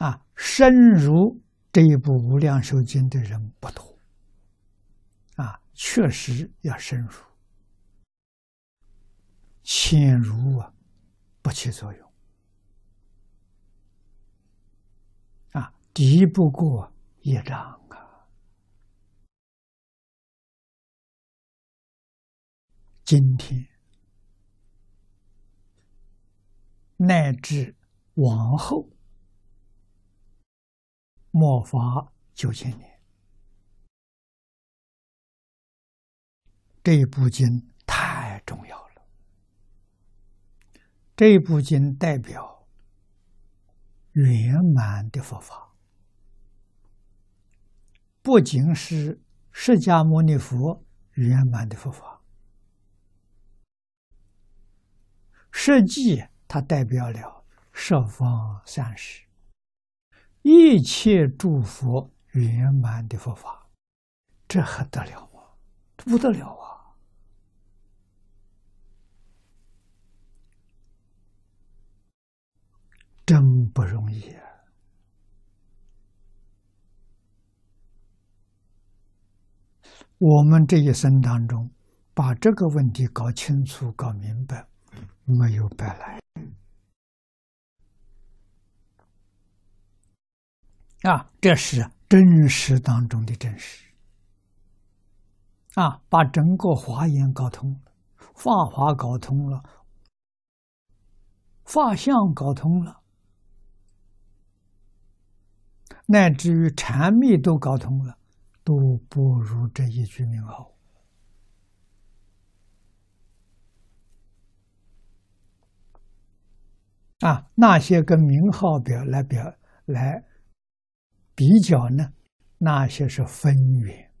啊，深入这一部《无量寿经》的人不多，啊，确实要深入，浅入啊，不起作用，啊，敌不过业障啊。今天乃至往后。末法九千年，这部经太重要了。这部经代表圆满的佛法，不仅是释迦牟尼佛圆满的佛法，实际它代表了十方三世。一切诸佛圆满的佛法，这还得了吗？这不得了啊！真不容易啊！我们这一生当中，把这个问题搞清楚、搞明白，没有白来。啊，这是真实当中的真实。啊，把整个华严搞通了，法华搞通了，法相搞通了，乃至于禅密都搞通了，都不如这一句名号。啊，那些跟名号表来表来。比较呢，那些是分圆，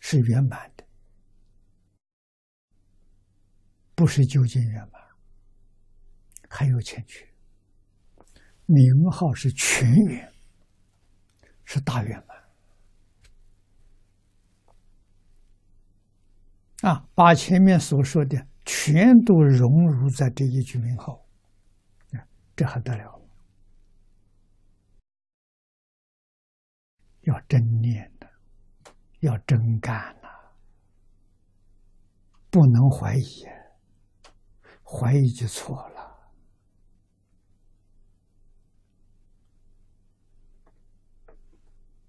是圆满的，不是究竟圆满，还有欠缺。名号是全圆，是大圆满。啊，把前面所说的全都融入在这一句名号，这还得了？要真念的，要真干呐，不能怀疑，怀疑就错了。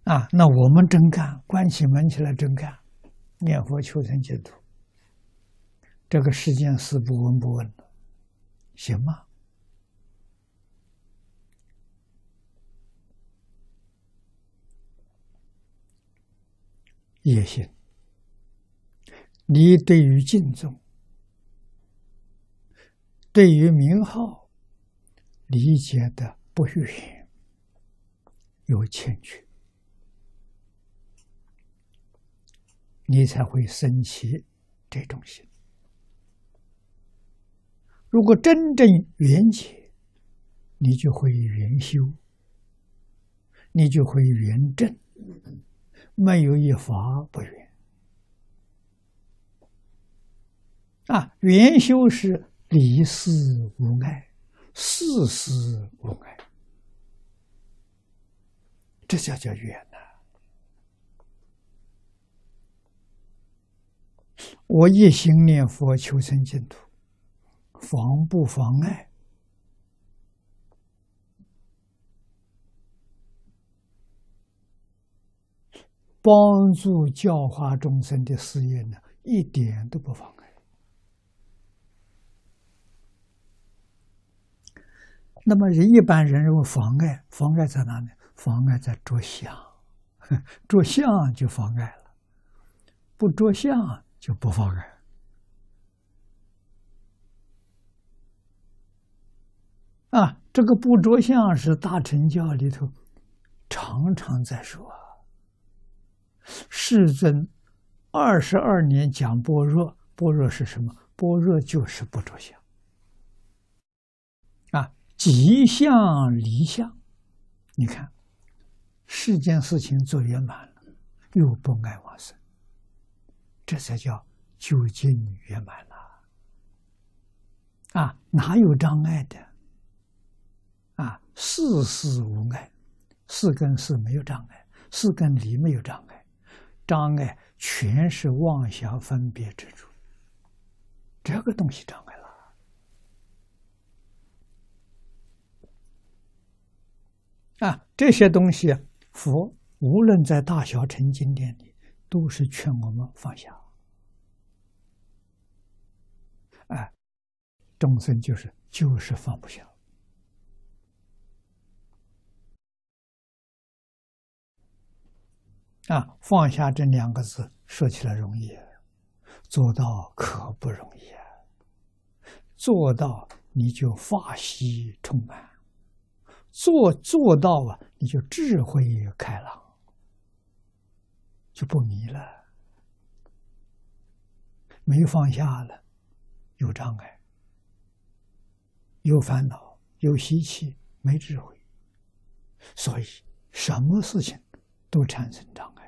啊，那我们真干，关起门起来真干，念佛求生净土，这个世间事不闻不问了，行吗？也行。你对于敬重，对于名号理解的不远，有欠缺，你才会生起这种心。如果真正缘起，你就会缘修，你就会缘正。没有一法不圆啊！圆修是离事无碍，事事无碍，这叫叫圆呐！我一心念佛求生净土，妨不妨碍？帮助教化众生的事业呢，一点都不妨碍。那么人一般人认为妨碍，妨碍在哪里？妨碍在着相，着相就妨碍了，不着相就不妨碍。啊，这个不着相是大乘教里头常常在说。世尊二十二年讲般若，般若是什么？般若就是不着相啊，即相离相。你看，世间事情做圆满了，又不爱往生，这才叫究竟圆满了啊！哪有障碍的啊？事事无碍，四跟四没有障碍，四跟理没有障碍，障碍全是妄想分别之处，这个东西障碍了啊！这些东西，佛无论在大小乘经典里，都是劝我们放下。哎，众生就是就是放不下。啊，放下这两个字说起来容易，做到可不容易啊！做到你就法喜充满，做做到啊，你就智慧开朗，就不迷了。没放下了，有障碍，有烦恼，有习气，没智慧，所以什么事情都产生障碍。